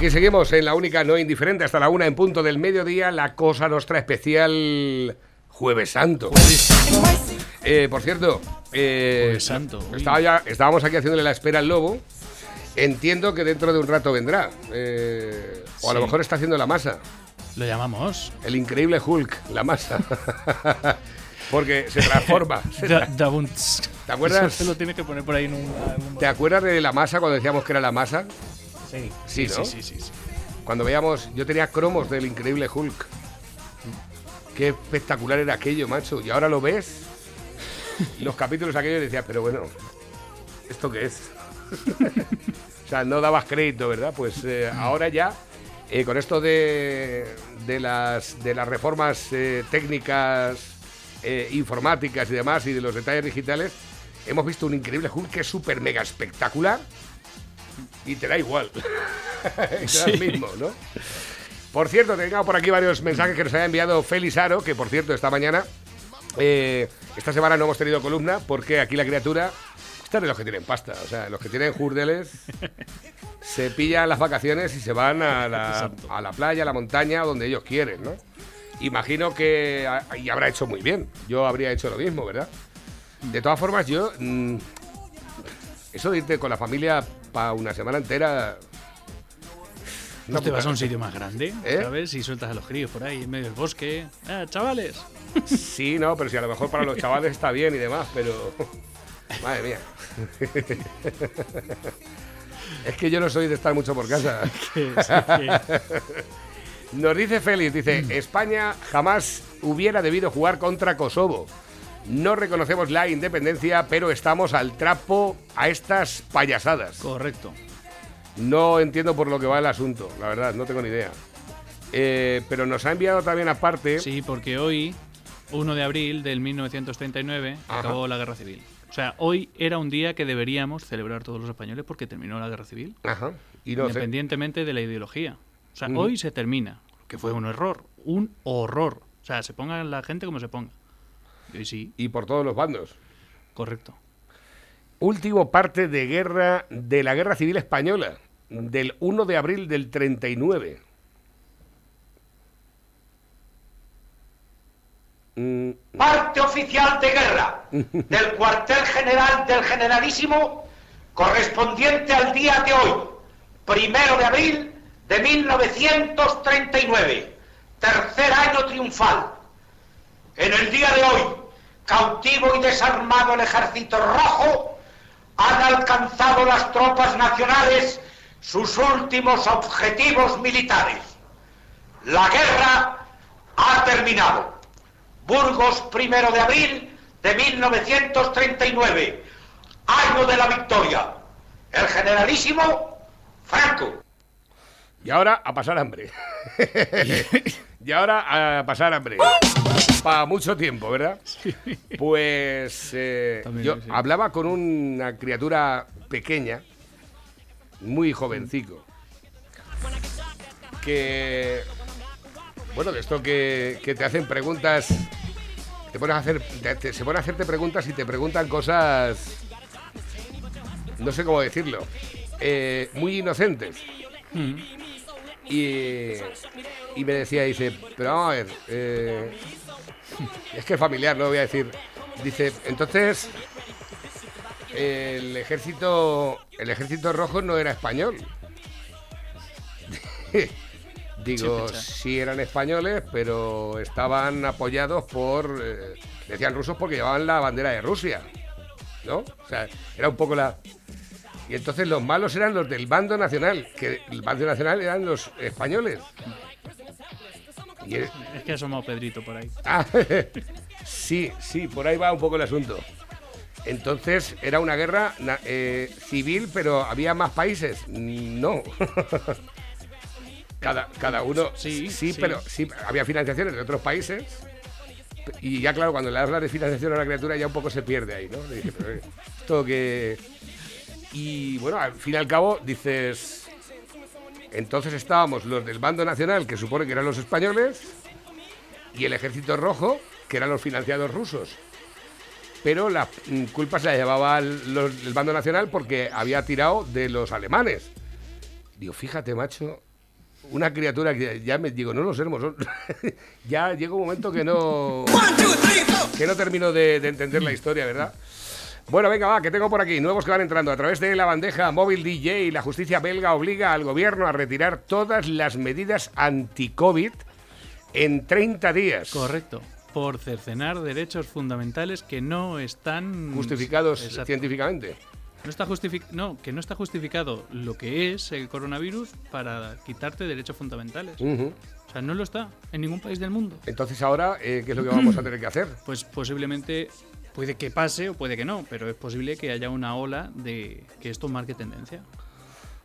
aquí seguimos en la única no indiferente hasta la una en punto del mediodía. La cosa nuestra especial Jueves Santo. Eh, por cierto, eh, Jueves Santo, estaba ya- estábamos aquí haciéndole la espera al lobo. Entiendo que dentro de un rato vendrá. eh, o a lo mejor está haciendo la masa. Lo llamamos. El increíble Hulk, la masa. Porque se transforma. se tra-. ¿Te acuerdas? Eso se lo tiene que poner por ahí en un. ¿Te acuerdas de la masa cuando decíamos que era la masa? Sí, Sí, ¿no? sí, sí, sí. Cuando veíamos, yo tenía cromos del increíble Hulk. Qué espectacular era aquello, macho. Y ahora lo ves. Los capítulos aquellos y decías, pero bueno, ¿esto qué es? o sea, no dabas crédito, ¿verdad? Pues eh, ahora ya, eh, con esto de, de, las, de las reformas eh, técnicas, informáticas y demás, y de los detalles digitales, hemos visto un increíble Hulk que es súper mega espectacular y te da igual. da Sí. mismo, ¿no? Por cierto, tengamos por aquí varios mensajes que nos ha enviado Félix Aro, que por cierto, esta mañana, eh, esta semana no hemos tenido columna porque aquí la criatura está de los que tienen pasta. O sea, los que tienen jurdeles se pillan las vacaciones y se van a la, a la playa, a la montaña, donde ellos quieren, ¿no? Imagino que a- y habrá hecho muy bien. Yo habría hecho lo mismo, ¿verdad? De todas formas, yo. mm, eso de irte con la familia para una semana entera. ¿No te vas a un sitio más grande? ¿Eh? ¿Sabes? Y sueltas a los críos por ahí en medio del bosque. ¡Ah, chavales! Sí, no, pero si a lo mejor para los chavales está bien y demás, pero. Madre mía. Es que yo no soy de estar mucho por casa. Sí, Nos dice Félix, dice, España jamás hubiera debido jugar contra Kosovo. No reconocemos la independencia, pero estamos al trapo a estas payasadas. Correcto. No entiendo por lo que va el asunto, la verdad, no tengo ni idea. Eh, pero nos ha enviado también aparte... Sí, porque hoy, 1 de abril del 1939, Ajá. acabó la guerra civil. O sea, hoy era un día que deberíamos celebrar todos los españoles porque terminó la guerra civil. Ajá. Y no sé. independientemente de la ideología. O sea, hoy se termina, que fue un error, un horror. O sea, se ponga la gente como se ponga. Sí, Y por todos los bandos. correcto. Último parte de guerra de la Guerra Civil Española, del 1 de abril del 39. Mm, parte oficial de guerra del cuartel general del generalísimo correspondiente al día de hoy, primero de abril de 1939, tercer año triunfal. En el día de hoy, cautivo y desarmado el ejército rojo, han alcanzado las tropas nacionales sus últimos objetivos militares. La guerra ha terminado. Burgos, primero de abril de 1939, año de la victoria. El generalísimo Franco. Y ahora a pasar hambre. y ahora a pasar hambre. Para mucho tiempo, ¿verdad? Pues eh, yo sí. hablaba con una criatura pequeña, muy jovencico, que, bueno, de esto que, que te hacen preguntas, te pones a hacer, te- te- se ponen a hacerte preguntas y te preguntan cosas, no sé cómo decirlo, eh, muy inocentes. Mm. Y, y me decía, dice, pero vamos a ver, eh, es que familiar, no lo voy a decir. Dice, entonces, el ejército, el ejército rojo no era español. Digo, sí eran españoles, pero estaban apoyados por, eh, decían rusos porque llevaban la bandera de Rusia, ¿no? O sea, era un poco la... Y entonces los malos eran los del bando nacional, que el bando nacional eran los españoles. Y es- Es que ha asomado Pedrito por ahí. Ah, sí, sí, por ahí va un poco el asunto. Entonces era una guerra eh, civil, pero había más países. No. cada, cada uno. Sí, sí, sí. pero sí, había financiaciones de otros países. Y ya, claro, cuando le hablas de financiación a la criatura, ya un poco se pierde ahí, ¿no? Le dije, pero, eh, esto que. Y bueno, al fin y al cabo, dices. Entonces estábamos los del bando nacional, que supone que eran los españoles, y el ejército rojo, que eran los financiados rusos. Pero la mm, culpa se la llevaba el, los- el bando nacional porque había tirado de los alemanes. Digo, fíjate, macho, una criatura que ya me digo, no los sermos. son- ya llega un momento que no. que no termino de, de entender la historia, ¿verdad? Bueno, venga, va, que tengo por aquí nuevos que van entrando. A través de la bandeja móvil DJ, la justicia belga obliga al gobierno a retirar todas las medidas anti-COVID en 30 días. Correcto. Por cercenar derechos fundamentales que no están Justificados Exacto. científicamente. No está justific- no, que no está justificado lo que es el coronavirus para quitarte derechos fundamentales. O sea, no lo está en ningún país del mundo. Entonces ahora, eh, ¿qué es lo que vamos a tener que hacer? Pues posiblemente puede que pase o puede que no, pero es posible que haya una ola de que esto marque tendencia.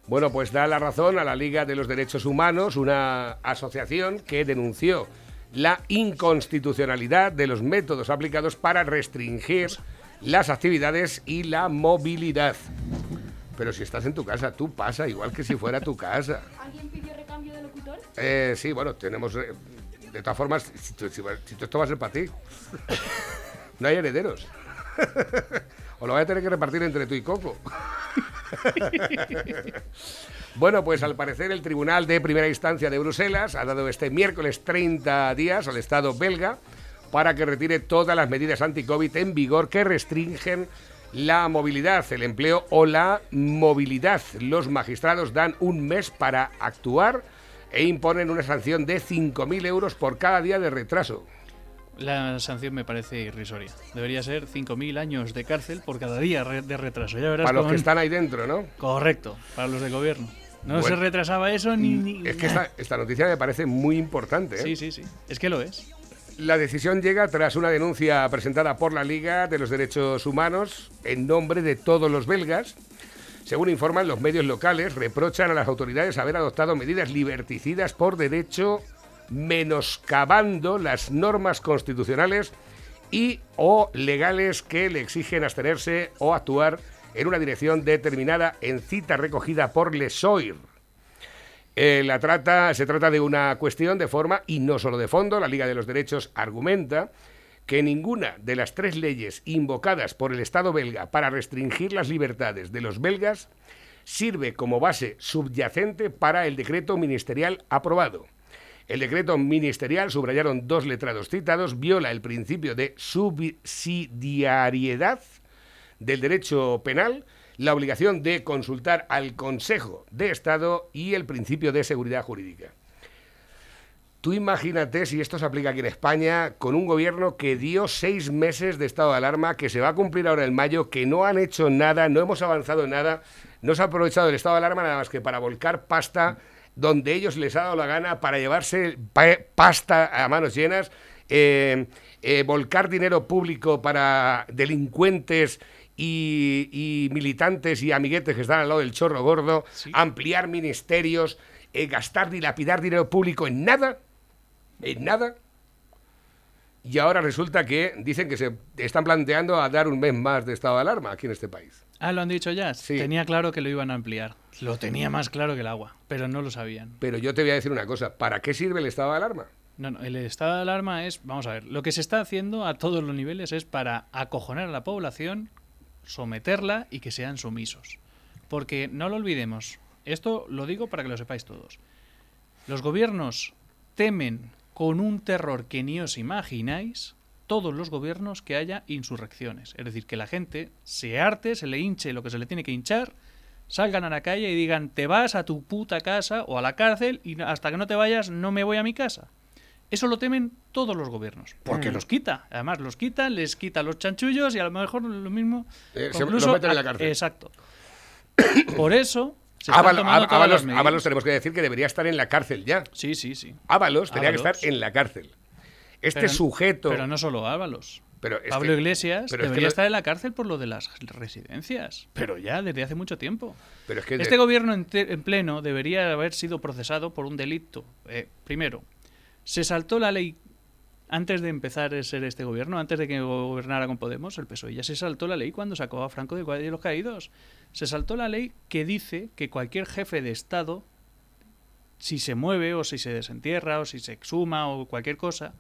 Bueno, pues da la razón a la Liga de los Derechos Humanos, una asociación que denunció la inconstitucionalidad de los métodos aplicados para restringir las actividades y la movilidad. Pero si estás en tu casa, tú pasa igual que si fuera tu casa. ¿Alguien pidió recambio de locutor? Eh, sí, bueno, tenemos... eh, de todas formas, si, tú- si- si esto va a ser para ti, no hay herederos. o lo voy a tener que repartir entre tú y Coco. Bueno, pues al parecer el Tribunal de Primera Instancia de Bruselas ha dado este miércoles 30 días al Estado belga para que retire todas las medidas anti-COVID en vigor que restringen la movilidad, el empleo o la movilidad. Los magistrados dan un mes para actuar e imponen una sanción de 5.000 euros por cada día de retraso. La sanción me parece irrisoria. Debería ser 5.000 años de cárcel por cada día de retraso. Ya verás Para los que están ahí dentro, ¿no? Correcto, para los del gobierno. No Bueno. se retrasaba eso ni... ni- Es que esta, esta noticia me parece muy importante. ¿eh? Sí, sí, sí. Es que lo es. La decisión llega tras una denuncia presentada por la Liga de los Derechos Humanos en nombre de todos los belgas. Según informan los medios locales, reprochan a las autoridades haber adoptado medidas liberticidas por derecho, menoscabando las normas constitucionales y o legales que le exigen abstenerse o actuar en una dirección determinada en cita recogida por Lesoir. Eh, la trata, se trata de una cuestión de forma y no solo de fondo. La Liga de los Derechos argumenta que ninguna de las tres leyes invocadas por el Estado belga para restringir las libertades de los belgas sirve como base subyacente para el decreto ministerial aprobado. El decreto ministerial, subrayaron dos letrados citados, viola el principio de subsidiariedad del derecho penal, la obligación de consultar al Consejo de Estado y el principio de seguridad jurídica. Tú imagínate si esto se aplica aquí en España con un gobierno que dio seis meses de estado de alarma, que se va a cumplir ahora en mayo, que no han hecho nada, no hemos avanzado en nada, no se ha aprovechado el estado de alarma nada más que para volcar pasta donde ellos les ha dado la gana, para llevarse pa- pasta a manos llenas, eh, eh, volcar dinero público para delincuentes y, y militantes y amiguetes que están al lado del chorro gordo, ampliar ministerios, eh, gastar, dilapidar dinero público en nada, en nada. Y ahora resulta que dicen que se están planteando a dar un mes más de estado de alarma aquí en este país. Ah, lo han dicho ya. Sí. Tenía claro que lo iban a ampliar. Lo tenía más claro que el agua, pero no lo sabían. Pero yo te voy a decir una cosa, ¿para qué sirve el estado de alarma? No, no, el estado de alarma es, vamos a ver, lo que se está haciendo a todos los niveles es para acojonar a la población, someterla y que sean sumisos. Porque no lo olvidemos, esto lo digo para que lo sepáis todos. Los gobiernos temen con un terror que ni os imagináis todos los gobiernos que haya insurrecciones. Es decir, que la gente se arte, se le hinche lo que se le tiene que hinchar, salgan a la calle y digan, te vas a tu puta casa o a la cárcel y hasta que no te vayas no me voy a mi casa. Eso lo temen todos los gobiernos, porque Mm. los quita. Además, los quita, les quita los chanchullos y a lo mejor lo mismo... Eh, se- concluso, meten en la cárcel. Exacto. Por eso... Se Ábalos, tenemos que decir que debería estar en la cárcel ya. Sí, sí, sí. Ábalos tenía que estar en la cárcel. Este Pero- sujeto... Pero no solo Ábalos. Pero es Pablo que- Iglesias pero es que debería lo- estar en la cárcel por lo de las residencias. Pero ya desde hace mucho tiempo. pero es que de- Este gobierno en, pleno debería haber sido procesado por un delito. Eh, primero, se saltó la ley antes de empezar a ser este gobierno, antes de que gobernara con Podemos, el PSOE, ya se saltó la ley cuando sacó a Franco de los Caídos. Se saltó la ley que dice que cualquier jefe de Estado, si se mueve o si se desentierra o si se exhuma o cualquier cosa,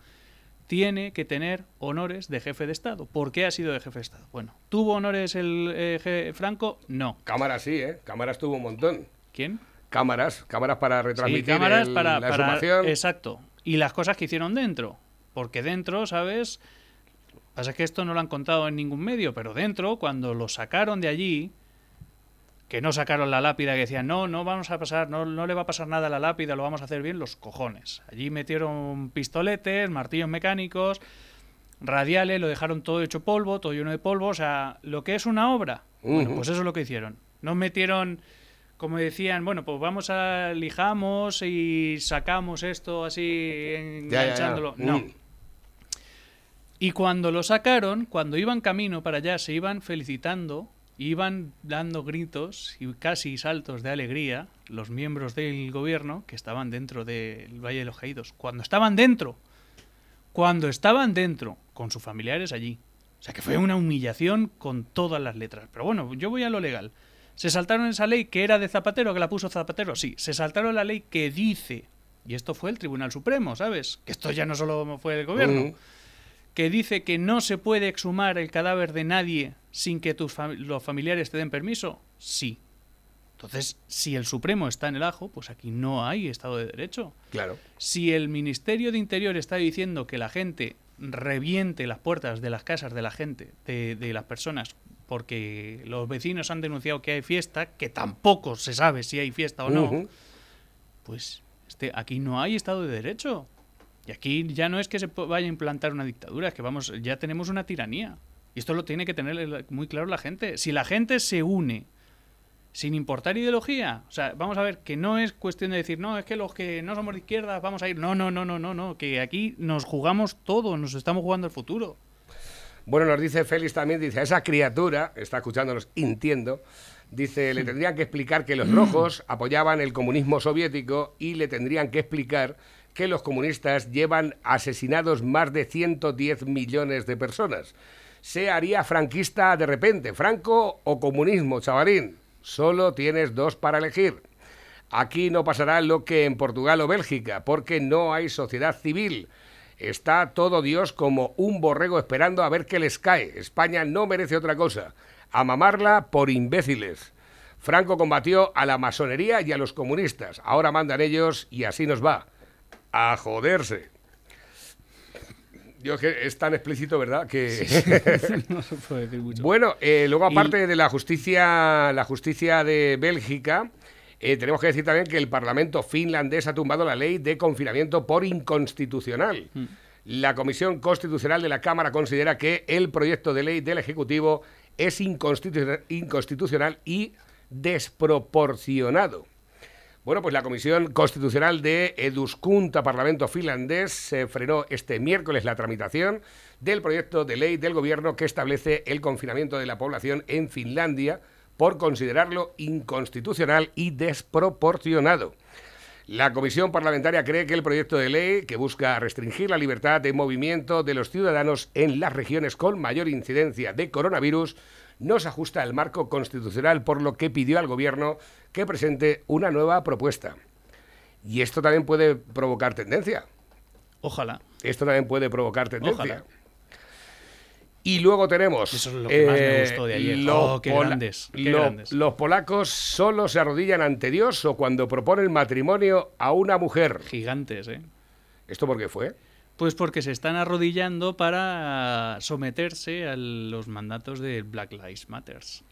tiene que tener honores de jefe de Estado. ¿Por qué ha sido de jefe de Estado? Bueno, ¿tuvo honores el eh, Franco? No. Cámara sí, ¿eh? Cámaras tuvo un montón. ¿Quién? cámaras, cámaras para Sí, retransmitir cámaras el- para, la para-. Exacto. Y las cosas que hicieron dentro. Porque dentro, ¿sabes? Pasa que esto no lo han contado en ningún medio, pero dentro, cuando lo sacaron de allí, que no sacaron la lápida, que decían, no, no vamos a pasar, no, no le va a pasar nada a la lápida, lo vamos a hacer bien, los cojones. Allí metieron pistoletes, martillos mecánicos, radiales, lo dejaron todo hecho polvo, todo lleno de polvo, o sea, lo que es una obra. Bueno, pues eso es lo que hicieron. No metieron, como decían, bueno, pues vamos a lijamos y sacamos esto así Ya, ya, ya. enganchándolo. No. Y cuando lo sacaron, cuando iban camino para allá, se iban felicitando, iban dando gritos y casi saltos de alegría los miembros del gobierno que estaban dentro del Valle de los Caídos. Cuando estaban dentro, cuando estaban dentro, con sus familiares allí. O sea que fue una humillación con todas las letras. Pero bueno, yo voy a lo legal. ¿Se saltaron esa ley que era de Zapatero, que la puso Zapatero? Sí, se saltaron la ley que dice, y esto fue el Tribunal Supremo, ¿sabes? Que esto ya no solo fue el gobierno Mm. Que dice que no se puede exhumar el cadáver de nadie sin que tus fam- los familiares te den permiso? Sí. Entonces, si el Supremo está en el ajo, pues aquí no hay Estado de Derecho. Claro. Si el Ministerio de Interior está diciendo que la gente reviente las puertas de las casas de la gente, de, de las personas, porque los vecinos han denunciado que hay fiesta, que tampoco se sabe si hay fiesta o no, pues este, aquí no hay Estado de Derecho. Y aquí ya no es que se vaya a implantar una dictadura, es que vamos, ya tenemos una tiranía. Y esto lo tiene que tener muy claro la gente. Si la gente se une sin importar ideología, o sea, vamos a ver que no es cuestión de decir, no, es que los que no somos de izquierda vamos a ir. No, no, no, no, no, no, que aquí nos jugamos todo, nos estamos jugando el futuro. Bueno, nos dice Félix también, dice, a esa criatura, está escuchándonos, entiendo, dice, le tendrían que explicar que los rojos apoyaban el comunismo soviético y le tendrían que explicar que los comunistas llevan asesinados más de 110 millones de personas. Se haría franquista de repente, Franco o comunismo, chavalín. Solo tienes dos para elegir. Aquí no pasará lo que en Portugal o Bélgica, porque no hay sociedad civil. Está todo Dios como un borrego esperando a ver qué les cae. España no merece otra cosa. A mamarla por imbéciles. Franco combatió a la masonería y a los comunistas. Ahora mandan ellos y así nos va. A joderse. Es que es tan explícito, ¿verdad? Que no se puede decir mucho. bueno, eh, luego aparte de la justicia, la justicia de Bélgica, eh, tenemos que decir también que el Parlamento finlandés ha tumbado la ley de confinamiento por inconstitucional. La Comisión Constitucional de la Cámara considera que el proyecto de ley del Ejecutivo es inconstitu- inconstitucional y desproporcionado. Bueno, pues la Comisión Constitucional de Eduskunta, Parlamento finlandés, se frenó este miércoles la tramitación del proyecto de ley del gobierno que establece el confinamiento de la población en Finlandia por considerarlo inconstitucional y desproporcionado. La comisión parlamentaria cree que el proyecto de ley, que busca restringir la libertad de movimiento de los ciudadanos en las regiones con mayor incidencia de coronavirus, no se ajusta al marco constitucional, por lo que pidió al gobierno que presente una nueva propuesta. Y esto también puede provocar tendencia. Ojalá. Esto también puede provocar tendencia. Ojalá. Y luego tenemos. Eso es lo que más me eh, gustó de ayer. los Oh, qué pola- grandes, qué lo- grandes. Los polacos solo se arrodillan ante Dios o cuando proponen matrimonio a una mujer. Gigantes, ¿eh? ¿Esto por qué fue? Pues porque se están arrodillando para someterse a los mandatos de Black Lives Matters.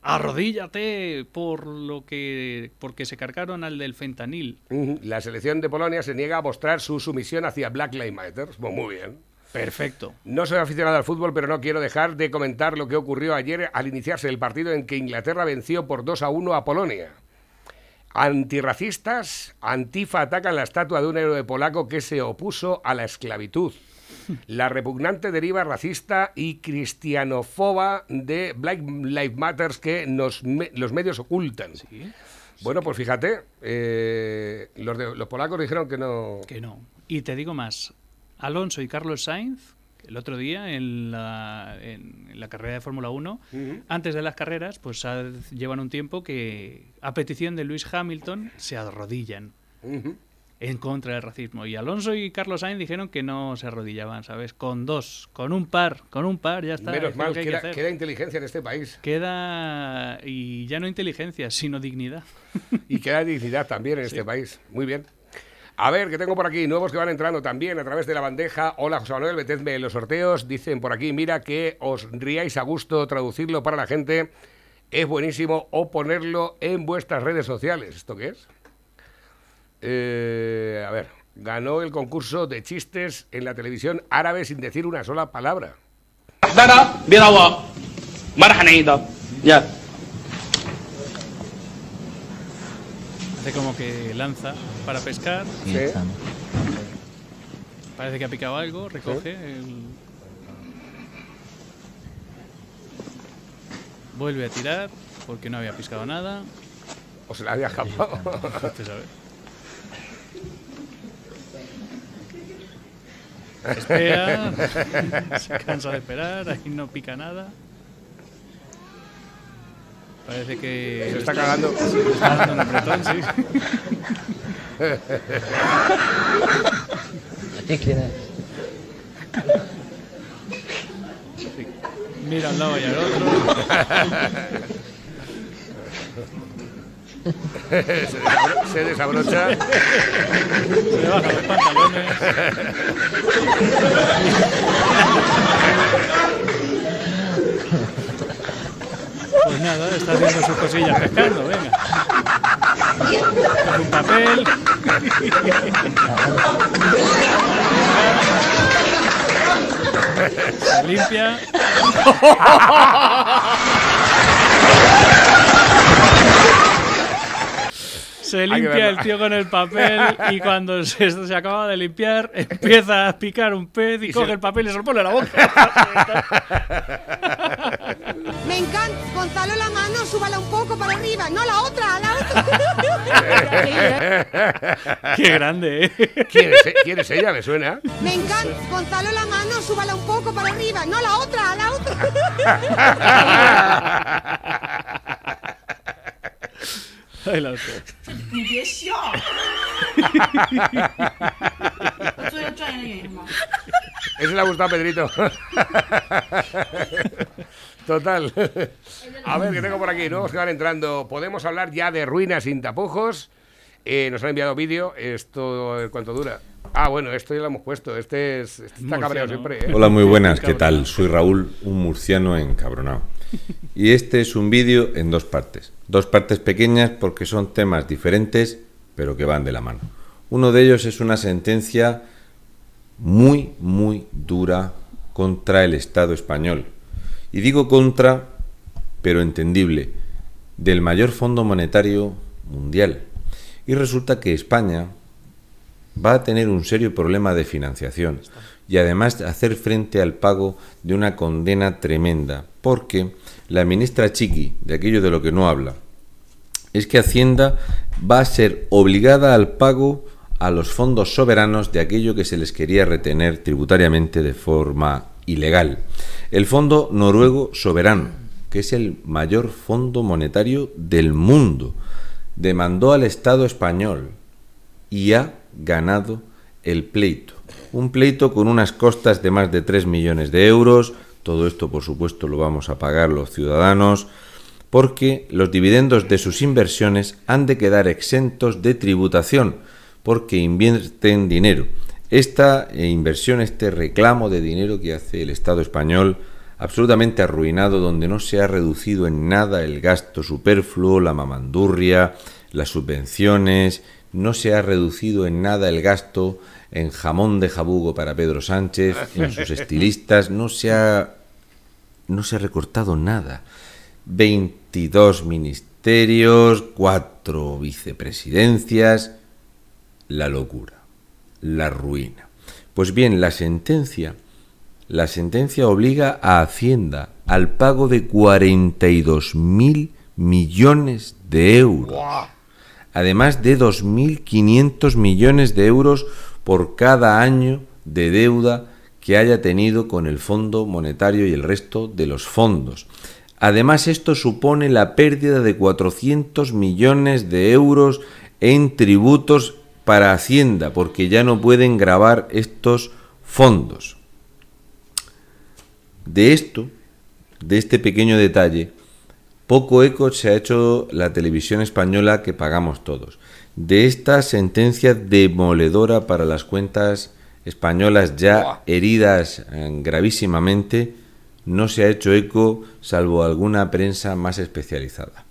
Arrodíllate por lo que porque se cargaron al del fentanil. La selección de Polonia se niega a mostrar su sumisión hacia Black Lives Matter. Muy bien. Perfecto. No soy aficionado al fútbol, pero no quiero dejar de comentar lo que ocurrió ayer al iniciarse el partido en que Inglaterra venció por 2 a 1 a Polonia. Antirracistas, Antifa atacan la estatua de un héroe polaco que se opuso a la esclavitud. La repugnante deriva racista y cristianofoba de Black Lives Matter que nos me- los medios ocultan. Sí, Bueno, pues fíjate, eh, los, de- los polacos dijeron que no... que no. Y te digo más. Alonso y Carlos Sainz, el otro día en la, en la carrera de Fórmula 1, Ujú. antes de las carreras, pues ha- llevan un tiempo que, a petición de Luis Hamilton, se arrodillan. En contra del racismo. Y Alonso y Carlos Sainz dijeron que no se arrodillaban, ¿sabes? Con dos, con un par, con un par, ya está. Menos mal, que queda, queda inteligencia en este país. Queda- y ya no inteligencia, sino dignidad. Y queda dignidad también en este país. Muy bien. A ver, que tengo por aquí nuevos que van entrando también a través de la bandeja. Hola, José Manuel, metedme en los sorteos. Dicen por aquí, mira que os riáis a gusto traducirlo para la gente. Es buenísimo o ponerlo en vuestras redes sociales. ¿Esto qué es? Eh, a ver, ganó el concurso de chistes en la televisión árabe sin decir una sola palabra. Ya. Hace como que lanza para pescar, Sí. parece que ha picado algo, recoge el... Vuelve a tirar, porque no había piscado nada. O se la había escapado. Espera, se cansa de esperar, ahí no pica nada. Parece que Se está cagando. le está dando un apretón, sí. Mira al lado y al otro. se, desabro- se desabrocha. Se le bajan los pantalones. Pues nada, está haciendo sus cosillas pescando, venga. Coge un papel. Se limpia. Se limpia el tío con el papel y cuando se, se acaba de limpiar empieza a picar un pez y, Y coge se- el papel y se lo pone en la boca. Me encanta. Gonzalo, la mano, súbala un poco para arriba. No, la otra, la otra. Qué grande, ¿eh? E-, ¿Quién es, ella? Me suena. Me encanta. Gonzalo, la mano, súbala un poco para arriba. No, la otra, la otra. Ay, la otra. Eso le ha gustado a Pedrito. Total. A ver, que tengo por aquí nuevos que van entrando. Podemos hablar ya de ruinas sin tapujos. Eh, nos han enviado vídeo. Esto, eh, ¿cuánto dura? Ah, bueno, esto ya lo hemos puesto. Este, es, este está cabreado siempre. ¿eh? Hola, muy buenas, ¿qué tal? Soy Raúl, un murciano encabronado. Y este es un vídeo en dos partes. Dos partes pequeñas porque son temas diferentes, pero que van de la mano. Uno de ellos es una sentencia muy, muy dura contra el Estado español. Y digo contra, pero entendible, del mayor fondo monetario mundial. Y resulta que España va a tener un serio problema de financiación y además hacer frente al pago de una condena tremenda, porque la ministra Chiqui, de aquello de lo que no habla, es que Hacienda va a ser obligada al pago a los fondos soberanos de aquello que se les quería retener tributariamente de forma ilegal. El Fondo Noruego Soberano, que es el mayor fondo monetario del mundo, demandó al Estado español y ha ganado el pleito. Un pleito con unas costas de más de 3 millones de euros. Todo esto, por supuesto, lo vamos a pagar los ciudadanos porque los dividendos de sus inversiones han de quedar exentos de tributación porque invierten dinero. Esta eh, inversión, este reclamo de dinero que hace el Estado español, absolutamente arruinado, donde no se ha reducido en nada el gasto superfluo, la mamandurria, las subvenciones, no se ha reducido en nada el gasto en jamón de jabugo para Pedro Sánchez, en sus estilistas, no se ha, no se ha recortado nada. 22 ministerios, 4 vicepresidencias, la locura, la ruina. Pues bien, la sentencia, la sentencia obliga a Hacienda al pago de 42 mil millones de euros, además de 2.500 millones de euros por cada año de deuda que haya tenido con el Fondo Monetario y el resto de los fondos. Además, esto supone la pérdida de 400 millones de euros en tributos para Hacienda, porque ya no pueden grabar estos fondos. De esto, de este pequeño detalle, poco eco se ha hecho la televisión española que pagamos todos. De esta sentencia demoledora para las cuentas españolas ya heridas eh, gravísimamente, no se ha hecho eco salvo alguna prensa más especializada.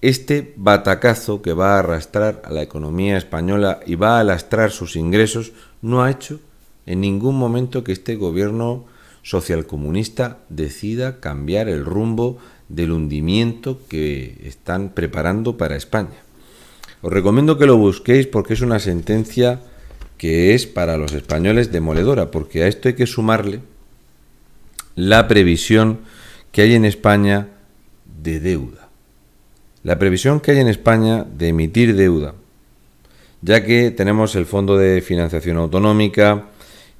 Este batacazo que va a arrastrar a la economía española y va a lastrar sus ingresos no ha hecho en ningún momento que este gobierno socialcomunista decida cambiar el rumbo del hundimiento que están preparando para España. Os recomiendo que lo busquéis porque es una sentencia que es para los españoles demoledora, porque a esto hay que sumarle la previsión que hay en España de deuda. La previsión que hay en España de emitir deuda, ya que tenemos el Fondo de Financiación Autonómica,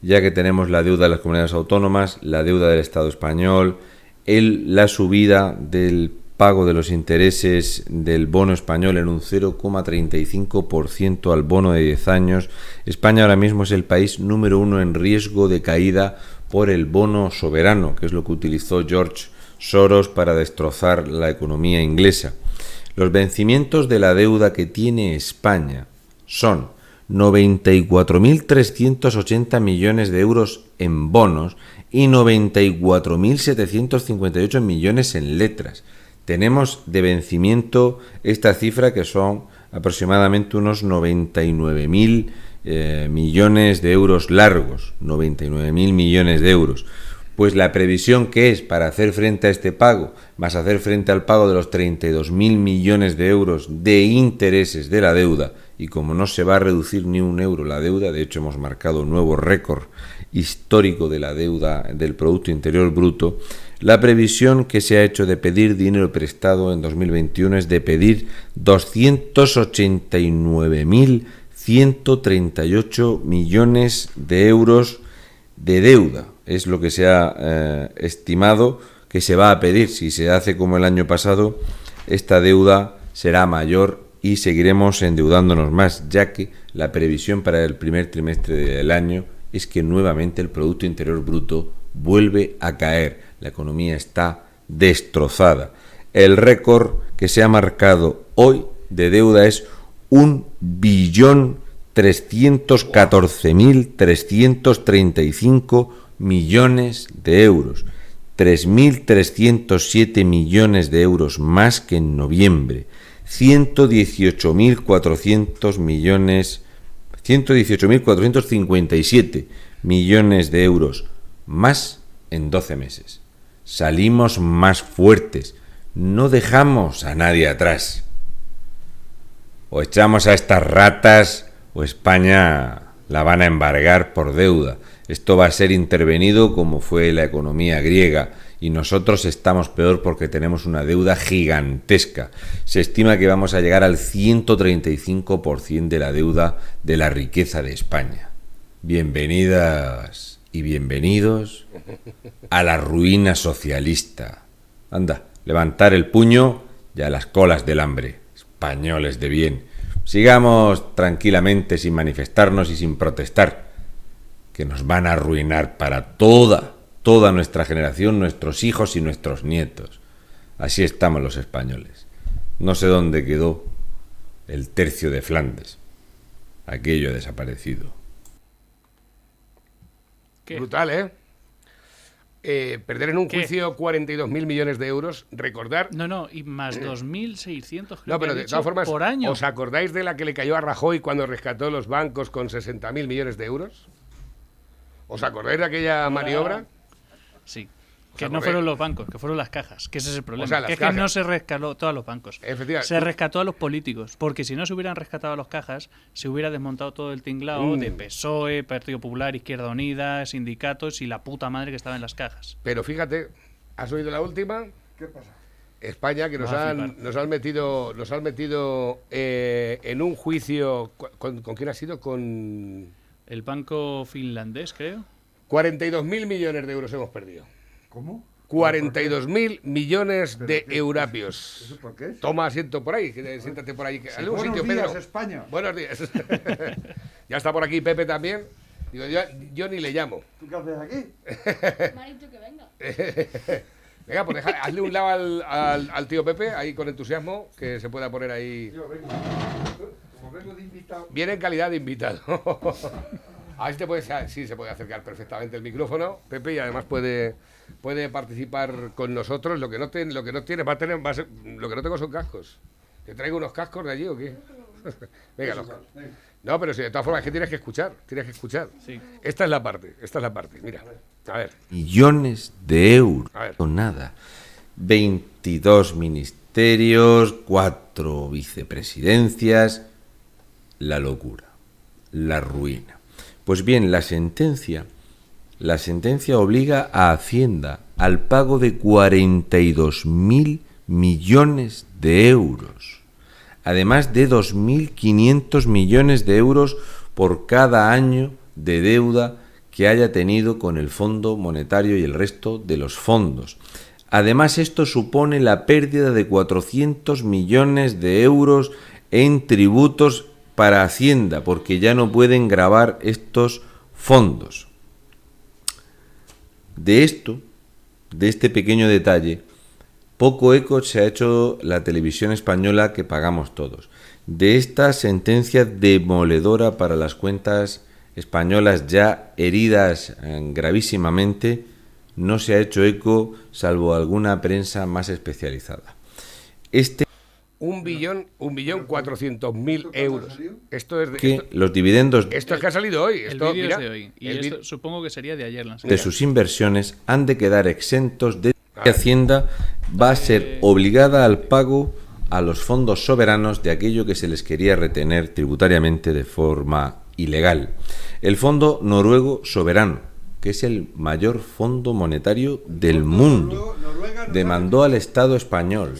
ya que tenemos la deuda de las comunidades autónomas, la deuda del Estado español, el, la subida del pago de los intereses del bono español en un 0,35% al bono de 10 años. España ahora mismo es el país número uno en riesgo de caída por el bono soberano, que es lo que utilizó George Soros para destrozar la economía inglesa. Los vencimientos de la deuda que tiene España son 94.380 millones de euros en bonos y 94.758 millones en letras. Tenemos de vencimiento esta cifra que son aproximadamente unos 99.000 eh, millones de euros largos, 99.000 millones de euros. Pues la previsión que es para hacer frente a este pago, más hacer frente al pago de los 32.000 millones de euros de intereses de la deuda, y como no se va a reducir ni un euro la deuda, de hecho hemos marcado un nuevo récord histórico de la deuda del Producto Interior Bruto, la previsión que se ha hecho de pedir dinero prestado en 2021 es de pedir 289.138 millones de euros de deuda. Es lo que se ha eh, estimado que se va a pedir. Si se hace como el año pasado, esta deuda será mayor y seguiremos endeudándonos más, ya que la previsión para el primer trimestre del año es que nuevamente el Producto Interior Bruto vuelve a caer. La economía está destrozada. El récord que se ha marcado hoy de deuda es un billón 314.335 millones de euros. 3.307 millones de euros más que en noviembre. 118.400 millones 118.457 millones de euros más en 12 meses. Salimos más fuertes, no dejamos a nadie atrás. O echamos a estas ratas o España la van a embargar por deuda. Esto va a ser intervenido como fue la economía griega y nosotros estamos peor porque tenemos una deuda gigantesca. Se estima que vamos a llegar al 135% de la deuda de la riqueza de España. Bienvenidas y bienvenidos a la ruina socialista. Anda, levantar el puño y a las colas del hambre. Españoles de bien. Sigamos tranquilamente sin manifestarnos y sin protestar, que nos van a arruinar para toda toda nuestra generación, nuestros hijos y nuestros nietos. Así estamos los españoles. No sé dónde quedó el tercio de Flandes. Aquello desaparecido. Brutal, ¿eh? Eh, perder en un juicio 42.000 millones de euros, recordar... No, no, y más 2.600 No, pero de todas formas, por año. ¿os acordáis de la que le cayó a Rajoy cuando rescató los bancos con 60.000 millones de euros? ¿Os acordáis de aquella maniobra? Sí. Que no fueron los bancos, que fueron las cajas, que ese es el problema. O sea, las que es cajas. que no se rescató todos los bancos. Efectivamente. Se rescató a los políticos, porque si no se hubieran rescatado a los cajas, se hubiera desmontado todo el tinglao Mm. de PSOE, Partido Popular, Izquierda Unida, sindicatos y la puta madre que estaba en las cajas. Pero fíjate, ¿has oído la última? ¿Qué pasa? España que nos a han, nos han metido, nos han metido eh, en un juicio. ¿con, con quién ha sido? Con El banco finlandés, creo. 42.000 millones de euros hemos perdido. ¿Cómo? 42.000 millones de eurapios. ¿Eso por qué? Toma asiento por ahí, que- siéntate por ahí. que- Buenos sitio, días, Pedro. España. Buenos días. ya está por aquí Pepe también. Digo, yo, yo ni le llamo. ¿Tú qué haces aquí? Me ha dicho que venga. Venga, pues deja- hazle un lado al, al- al tío Pepe, ahí con entusiasmo, que se pueda poner ahí. Yo vengo. De invitado. Viene en calidad de invitado. A ver si te puedes, sí, se puede acercar perfectamente el micrófono, Pepe, y además puede, puede participar con nosotros. Lo que no, ten- lo que no tiene, va a tener, va a ser- lo que no tengo son cascos. ¿Te traigo unos cascos de allí o qué? Venga, los cascos. No, pero sí, de todas formas es que tienes que escuchar, tienes que escuchar. Sí. Esta es la parte, esta es la parte. Mira, a ver. millones de euros. A ver. O nada. 22 ministerios, 4 vicepresidencias. La locura. La ruina. Pues bien, la sentencia. La sentencia obliga a Hacienda al pago de 42 mil millones de euros. Además de 2.500 millones de euros por cada año de deuda que haya tenido con el Fondo Monetario y el resto de los fondos. Además, esto supone la pérdida de 400 millones de euros en tributos para Hacienda, porque ya no pueden grabar estos fondos. De esto, de este pequeño detalle, poco eco se ha hecho la televisión española que pagamos todos. De esta sentencia demoledora para las cuentas españolas ya heridas eh, gravísimamente, no se ha hecho eco salvo alguna prensa más especializada. Este Un billón, un billón cuatrocientos mil euros. Esto es de, esto, los dividendos esto es que ha salido hoy. Esto, mira, es de hoy. Y el esto supongo que sería de ayer. la de sus inversiones han de quedar exentos de que Hacienda va a Eh, ser obligada al pago a los fondos soberanos de aquello que se les quería retener tributariamente de forma ilegal. El Fondo Noruego Soberano, que es el mayor fondo monetario del mundo, demandó al Estado español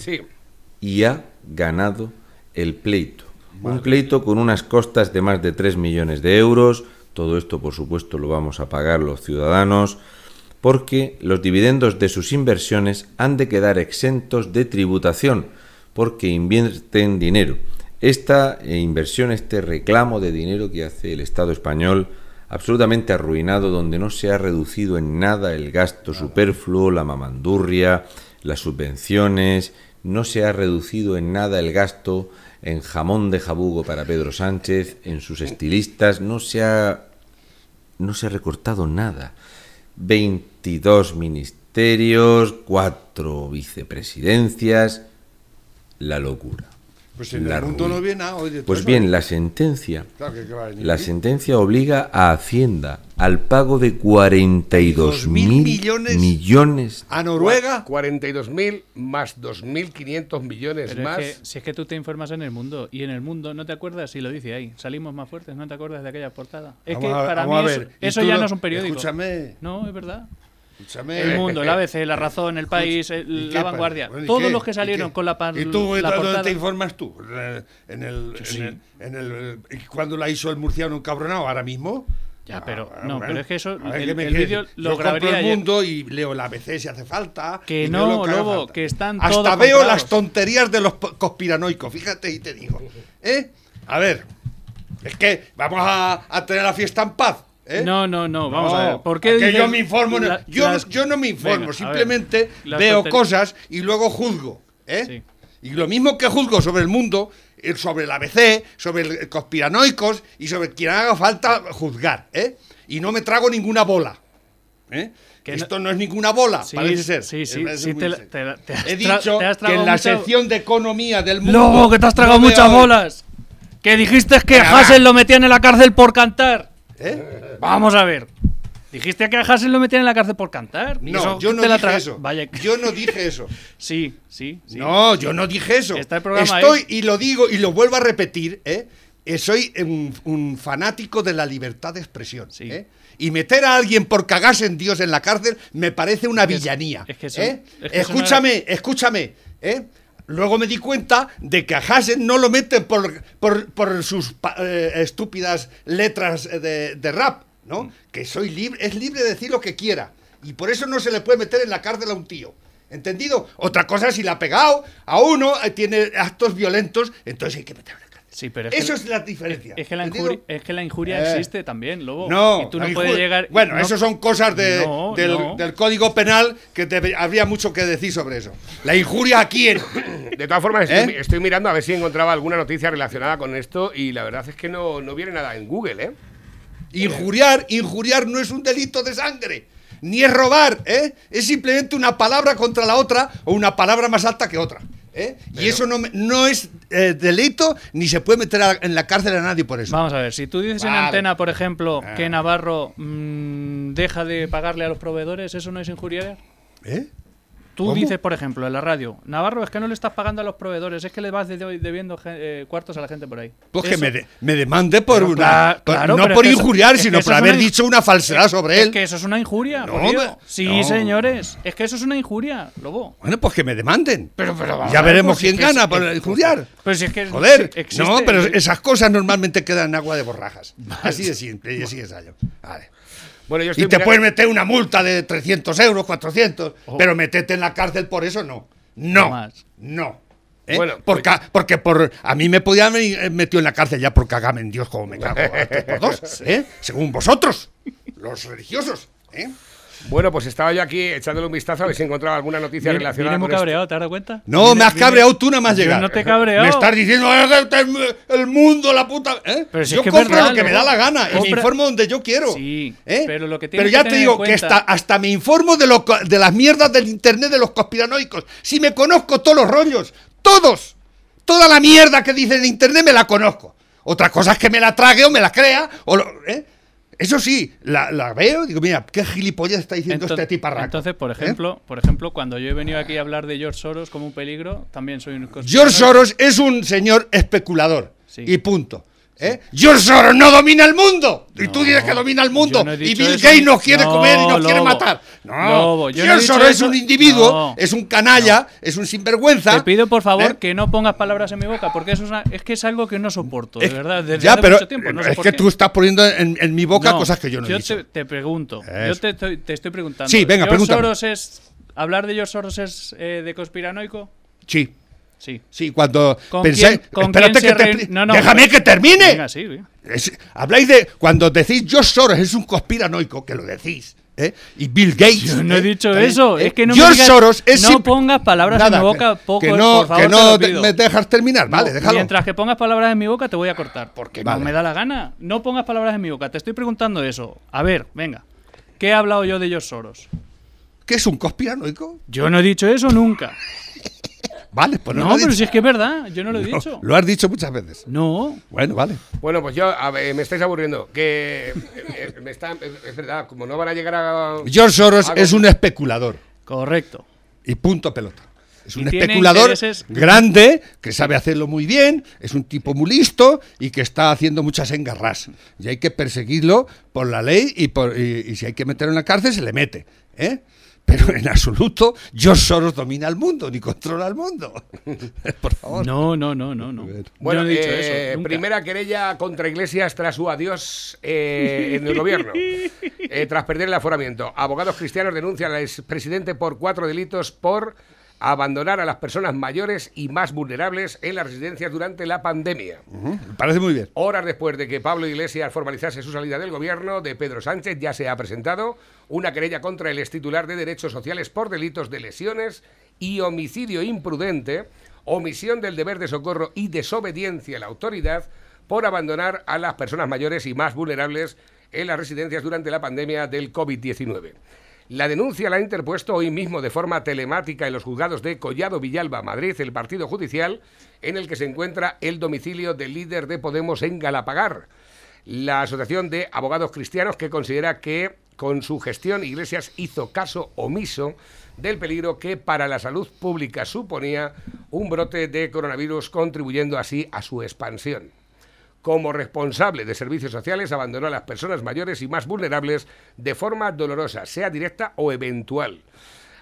y ha ganado el pleito. Un pleito con unas costas de más de 3 millones de euros. Todo esto, por supuesto, lo vamos a pagar los ciudadanos porque los dividendos de sus inversiones han de quedar exentos de tributación porque invierten dinero. Esta eh, inversión, este reclamo de dinero que hace el Estado español, absolutamente arruinado, donde no se ha reducido en nada el gasto superfluo, la mamandurria, las subvenciones, no se ha reducido en nada el gasto en jamón de jabugo para Pedro Sánchez, en sus estilistas, no se ha no se ha recortado nada. 22 ministerios, 4 vicepresidencias, la locura. Pues en La el mundo no viene nada Pues bien, la sentencia Claro que- la aquí. sentencia obliga a Hacienda al pago de 42 mil millones millones A Noruega. 42.000 más 2.500 millones Pero más. es que, si es que tú te informas en el mundo y en el mundo no te acuerdas si lo dice ahí, salimos más fuertes, no te acuerdas de aquella portada. Es Vamos que a- para mí eso, ya lo- no es un periódico. Escúchame, No, es verdad. Escúchame. El mundo, el ABC, La Razón, El País, ¿Y el- qué La? Vanguardia, Bueno, ¿y todos qué? los que ¿Y salieron con la, pan- ¿Y tú la dónde te informas tú? En el, en el, en el, ¿Cuándo la hizo el murciano encabronado? ¿Ahora mismo? Ya, pero Ah, no, bueno. pero es que eso, el, ¿qué me el vídeo lo Yo compro grabaría el ayer. mundo y leo el ABC si hace falta. Que no, lo haga Lobo, falta. que están Hasta todos veo comprados. las tonterías de los conspiranoicos, fíjate y te digo. ¿Eh? A ver, es que vamos a, a tener la fiesta en paz. ¿Eh? No, no, no, vamos No, a ver. ¿Por qué que yo me informo, no- la- yo, las- yo no me informo, Venga, a ver, simplemente veo cosas y luego juzgo. ¿eh? Sí. Y lo mismo que juzgo sobre el mundo, eh, sobre el ABC, sobre el conspiranoicos y sobre quien haga falta juzgar. ¿eh? Y no me trago ninguna bola. ¿eh? Que Esto no, es ninguna bola, Sí, parece ser. sí, sí, te te te has He dicho te has que en la sección de economía del mundo. Lobo, que te has tragado no muchas bolas. Que dijiste que Hassel lo metían en la cárcel por cantar. ¿Eh? Vamos a ver. Dijiste que a Hassel lo metían en la cárcel por cantar. No, eso yo no la dije eso. Vaya. Yo no dije eso. Sí, sí, sí. No, yo no dije eso. Está el programa Estoy, ahí. y lo digo y lo vuelvo a repetir, ¿eh? Eh, soy un, un fanático de la libertad de expresión. Sí. ¿eh? Y meter a alguien por cagarse en Dios en la cárcel me parece una que villanía. es que eso- ¿eh? es que eso no escúchame, escúchame. ¿eh? Luego me di cuenta de que a Hasen no lo meten por, por, por sus eh, estúpidas letras de, de rap, ¿no? Mm. Que soy libre, es libre de decir lo que quiera. Y por eso no se le puede meter en la cárcel a un tío. ¿Entendido? Otra cosa si le ha pegado a uno, eh, tiene actos violentos, entonces hay que la cárcel. Sí, pero es Eso que, es la diferencia. es que la injuria, es que la injuria Eh. existe también, Lobo. No, y tú no puedes llegar. Bueno, no- eso son cosas de- No, del, no. del código penal que habría mucho que decir sobre eso. La injuria a quién. De todas formas, estoy, ¿Eh? estoy mirando a ver si encontraba alguna noticia relacionada con esto y la verdad es que no, no viene nada en Google, ¿eh? Injuriar, injuriar no es un delito de sangre. Ni es robar, ¿eh? Es simplemente una palabra contra la otra o una palabra más alta que otra. ¿Eh? Y eso no, no es eh, delito ni se puede meter a- en la cárcel a nadie por eso. Vamos a ver, si tú dices en antena, por ejemplo, Ah. que Navarro mm, deja de pagarle a los proveedores, ¿eso no es injuriar? ¿Eh? Tú ¿Cómo? dices, por ejemplo, en la radio, Navarro, es que no le estás pagando a los proveedores, es que le vas de- debiendo eh, cuartos a la gente por ahí. Pues que me, de- me demande por Pero una. cla- por- claro, no por es eso- injuriar, es sino por es haber una- dicho una falsedad sobre Es él. que eso es una injuria, No, Sí, no. señores, es que eso es una injuria, Lobo. Bueno, pues que me demanden. Pero, pero vamos ya veremos pues, quién es que es- gana por es- injuriar. Pero si es que Joder, existe- no, pero esas cosas normalmente quedan en agua de borrajas. Así de simple y así de sallo. Vale. Bueno, yo Y estoy te mirando- pueden meter una multa de 300 euros, 400, Oh. pero meterte en la cárcel por eso no. No. Jamás. No. ¿Eh? Bueno, porque, porque por a mí me podían haber metido en la cárcel ya por cagarme en Dios como me cago a tres por dos, ¿eh? según vosotros, los religiosos. ¿eh? Bueno, pues estaba yo aquí echándole un vistazo a ver si encontraba alguna noticia Viene, relacionada viene muy con esto. cabreado, ¿te has dado cuenta? No, Viene- me has viene- cabreado tú nada más Yo llegar. no te he cabreado. Me estás diciendo "Eh, que el mundo, la puta. ¿eh? Pero si yo es que es compro verdad, lo que me da la gana y me informo donde yo quiero. Sí, ¿eh? pero lo que Pero ya que te digo que hasta, hasta me informo de, lo de las mierdas del internet de los conspiranoicos. Si me conozco todos los rollos, todos. Toda la mierda que dicen en internet me la conozco. Otra cosa es que me la trague o me la crea. O lo- ¿eh? Eso sí, la, la veo y digo, mira, qué gilipollas está diciendo este tiparraco. Entonces, por ¿eh? ejemplo, por ejemplo, cuando yo he venido aquí a hablar de George Soros como un peligro, también soy un George Soros es un señor especulador. Sí. Y punto. ¿Eh? George Soros no domina el mundo. y tú dices que domina el mundo. yo no y Bill Gates nos quiere No, comer y nos quiere matar. No. Yo George Soros es un individuo, es un canalla, es un sinvergüenza. Te pido, por favor, ¿eh? que no pongas palabras en mi boca, porque eso es, una- es que es algo que no soporto, de verdad, desde ya, hace pero mucho tiempo. No sé es que qué. tú estás poniendo en, en mi boca cosas que yo no he dicho. Te, te pregunto, yo te, estoy- te estoy preguntando. Sí, venga, ¿George. Soros es. ¿Hablar de George Soros es eh, de conspiranoico? Sí. Sí. Sí, cuando ¿Con pensé, quién- con espérate quién que te, No, no, déjame pero- que termine. Venga, sí. Es- habláis de cuando decís George Soros es un conspiranoico, que lo decís, ¿eh? y Bill Gates. Yo no he ¿eh? dicho También, eso. ¿eh? Es que no me George digas- Soros es no simple- pongas palabras en mi boca, que- poco, que no, por favor, que no te- me dejas terminar, vale, déjalo. Mientras que pongas palabras en mi boca, te voy a cortar. Porque Vale. no me da la gana. No pongas palabras en mi boca. Te estoy preguntando eso. A ver, venga. ¿Qué he hablado yo de George Soros? ¿Qué es un conspiranoico? Yo no he dicho eso nunca. Vale, pues no, No, lo he pero dicho. si es que es verdad. Yo no lo he No, dicho. Lo has dicho muchas veces. No. Bueno, vale. Bueno, pues yo, a ver, me estáis aburriendo. Que eh, me está, es verdad, como no van a llegar a. George Soros es un especulador. Correcto. Y punto pelota. Es un especulador intereses- grande, que sabe hacerlo muy bien, es un tipo muy listo y que está haciendo muchas engarras. Y hay que perseguirlo por la ley y, por, y, y si hay que meterlo en la cárcel, se le mete. ¿eh? Pero en absoluto, George Soros domina el mundo, ni controla el mundo. por favor. No, no, no, no, no. Bueno, Yo no he dicho eh, eso. primera querella contra Iglesias tras su adiós eh, en el gobierno. Eh, tras perder el aforamiento. Abogados cristianos denuncian al expresidente por cuatro delitos por abandonar a las personas mayores y más vulnerables en las residencias durante la pandemia. Parece muy bien. Horas después de que Pablo Iglesias formalizase su salida del gobierno de Pedro Sánchez, ya se ha presentado una querella contra el extitular de Derechos Sociales por delitos de lesiones y homicidio imprudente, omisión del deber de socorro y desobediencia a la autoridad por abandonar a las personas mayores y más vulnerables en las residencias durante la pandemia del COVID-19. La denuncia la ha interpuesto hoy mismo de forma telemática en los juzgados de Collado Villalba, Madrid, el partido judicial en el que se encuentra el domicilio del líder de Podemos en Galapagar. La Asociación de Abogados Cristianos que considera que con su gestión Iglesias hizo caso omiso del peligro que para la salud pública suponía un brote de coronavirus contribuyendo así a su expansión como responsable de servicios sociales abandonó a las personas mayores y más vulnerables de forma dolorosa, sea directa o eventual.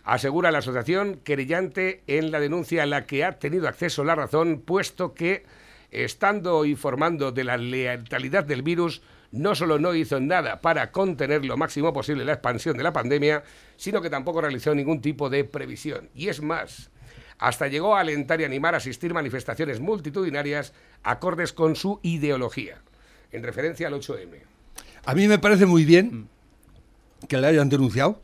Asegura la asociación querellante en la denuncia a la que ha tenido acceso la razón, puesto que estando informando de la letalidad del virus, no solo no hizo nada para contener lo máximo posible la expansión de la pandemia, sino que tampoco realizó ningún tipo de previsión. Y es más, hasta llegó a alentar y animar a asistir manifestaciones multitudinarias acordes con su ideología, en referencia al 8M. A mí me parece muy bien que le hayan denunciado.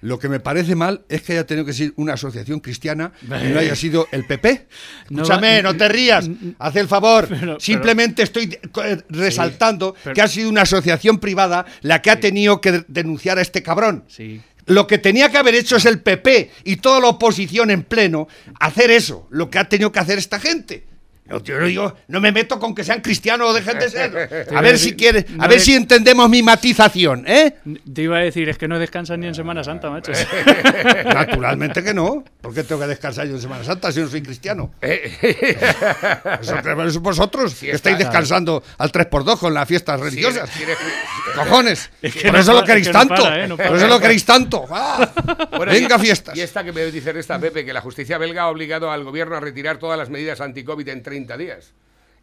Lo que me parece mal es que haya tenido que ser una asociación cristiana y no haya sido el PP. No Escúchame, va- no te rías, haz el favor. Pero- Simplemente estoy eh, resaltando pero- que ha sido una asociación privada la que ha tenido que de- denunciar a este cabrón. Sí. Lo que tenía que haber hecho es el PP y toda la oposición en pleno hacer eso, lo que ha tenido que hacer esta gente. No, yo no digo, no me meto con que sean cristianos o dejen de serlo. iba A ver si quieres, a no ver de- si entendemos mi matización, ¿eh? Te iba a decir, es que no descansan ni en Semana Santa, macho. Naturalmente que no. ¿Por qué tengo que descansar yo en Semana Santa si no soy cristiano? Eso vosotros, que estáis está- descansando al 3x2 con las fiestas religiosas. Si eres- si eres- Cojones. que Por no eso lo para- queréis es que no tanto. para, ¿eh? No Por eso lo queréis tanto. Venga, fiestas. Y esta que me dice esta Pepe, que la justicia belga ha obligado al gobierno a retirar todas las medidas anti-COVID en 30 días.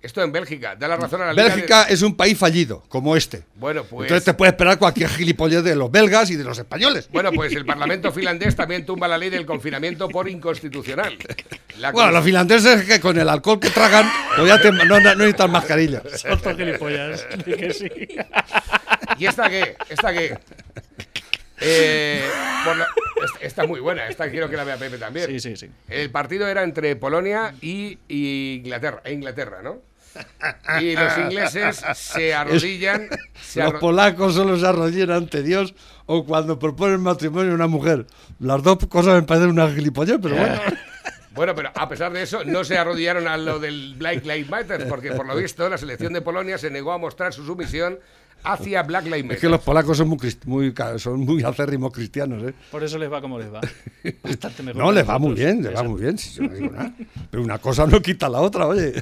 Esto en Bélgica. Da la razón a la Liga Bélgica de- es un país fallido, como este. Bueno, pues... Entonces te puede esperar cualquier gilipollez de los belgas y de los españoles. Bueno, pues el Parlamento finlandés también tumba la ley del confinamiento por inconstitucional. La Bueno, los finlandeses que con el alcohol que tragan pues ya te- no, no- no necesitan mascarillas. Son gilipollas. Di que sí. ¿Y esta qué? ¿Esta qué? Eh, por lo- esta, esta es muy buena, esta quiero que la vea Pepe también. Sí, sí, sí. El partido era entre Polonia y, y Inglaterra, e Inglaterra, ¿no? Y los ingleses se arrodillan. se Los arro- polacos solo se arrodillan ante Dios o cuando proponen matrimonio a una mujer. Las dos cosas me parecen una gilipollez, pero bueno. Bueno, pero a pesar de eso, no se arrodillaron a lo del Black Lives Matter, porque por lo visto la selección de Polonia se negó a mostrar su sumisión hacia Black Lives Matter. Es que los polacos son muy, muy, son muy acérrimos cristianos, ¿eh? Por eso les va como les va. Bastante mejor No, les va muy bien, les va muy bien, si yo no digo nada. Pero una cosa no quita la otra, oye.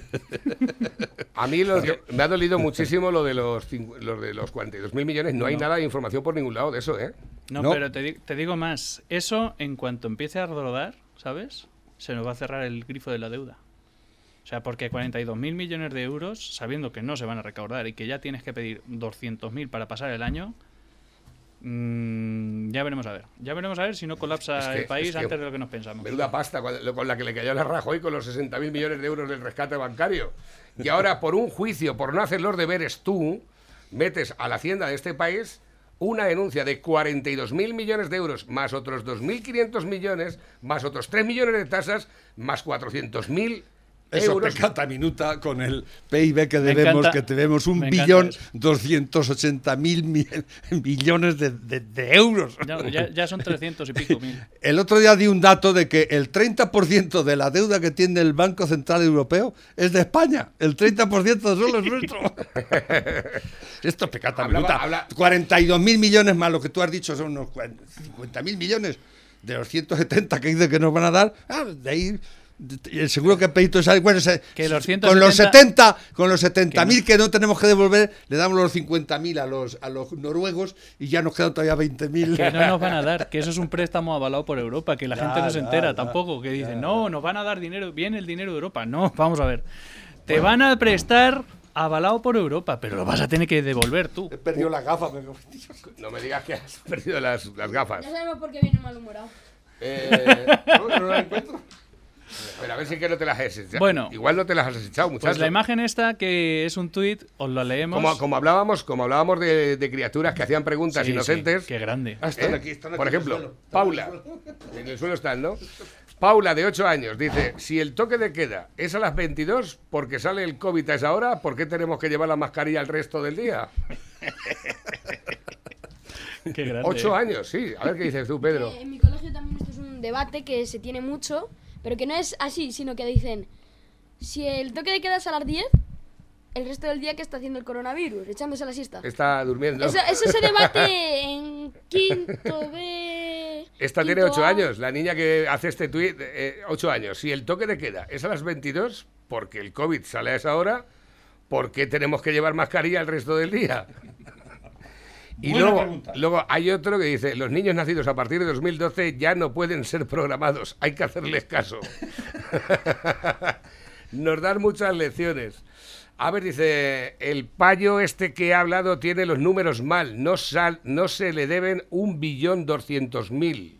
A mí lo que- me ha dolido muchísimo lo de los, los de los 42 mil millones. No hay nada de información por ningún lado de eso, ¿eh? No, No. pero te, te digo más. Eso, en cuanto empiece a rodar, ¿sabes? Se nos va a cerrar el grifo de la deuda. O sea, porque 42.000 millones de euros, sabiendo que no se van a recaudar y que ya tienes que pedir 200.000 para pasar el año, mm, ya veremos a ver. Ya veremos a ver si no colapsa Es que- el país es que- antes de lo que nos pensamos. Menuda pasta con la que le cayó la Rajoy con los 60 mil millones de euros del rescate bancario. Y ahora, por un juicio, por no hacer los deberes tú, metes a la hacienda de este país una denuncia de 42 mil millones de euros, más otros 2.500 millones, más otros 3 millones de tasas, más 400 mil Eso euros. pecata minuta con el PIB que debemos, encanta- que tenemos un billón eso. 280 mil mi- millones de, de- de euros. Ya, ya- ya son 300 y pico mil. El otro día di un dato de que el 30% de la deuda que tiene el Banco Central Europeo es de España. El 30% solo es nuestro. Esto es pecata Hablaba- minuta. habla- 42 mil millones más lo que tú has dicho son unos 50 mil millones de los 170 que dice que nos van a dar. Ah, de ahí. Seguro que Peito sale. Bueno, se- Que los con los 170 70, con los 70 mil que no tenemos que devolver, le damos los 50 mil a los, a los noruegos y ya nos quedan todavía 20 mil. Que no nos van a dar, que eso es un préstamo avalado por Europa, que la Ya, gente no se entera ya, tampoco, que dicen, no, nos van a dar dinero, viene el dinero de Europa. No, vamos a ver. Te van a prestar avalado por Europa, pero lo vas a tener que devolver tú. He perdido la gafa. me- No me digas que has perdido las, las gafas. Ya sabemos por qué viene malhumorado. Eh, no, no la encuentro. Pero a ver si que no te las has echado. Bueno. Igual no te las has echado, muchachos. Pues la imagen esta, que es un tuit, os lo leemos. Como, como hablábamos, como hablábamos de, de criaturas que hacían preguntas Sí, inocentes. sí, qué grande. Ah, están ¿eh? aquí, están aquí Por en el ejemplo, suelo. Están Paula. en el suelo. En el suelo están, ¿no? Paula, de 8 años, dice: Si el toque de queda es a las 22 porque sale el COVID a esa hora, ¿por qué tenemos que llevar la mascarilla el resto del día? Qué grande. 8 años, sí. A ver qué dices tú, Pedro. Eh, en mi colegio también esto es un debate que se tiene mucho, pero que no es así, sino que dicen, si el toque de queda es a las 10, el resto del día que está haciendo el coronavirus, echándose la siesta. Está durmiendo. Eso, eso se debate en quinto B. Esta tiene quinto 8 A. años, la niña que hace este tuit, 8 años. Si el toque de queda es a las 22, porque el COVID sale a esa hora, ¿por qué tenemos que llevar mascarilla el resto del día? Y Buena luego, pregunta. luego hay otro que dice, los niños nacidos a partir de 2012 ya no pueden ser programados, hay que hacerles caso. Nos dan muchas lecciones. A ver, dice, el payo este que ha hablado tiene los números mal. No, sal- no se le deben un billón doscientos mil.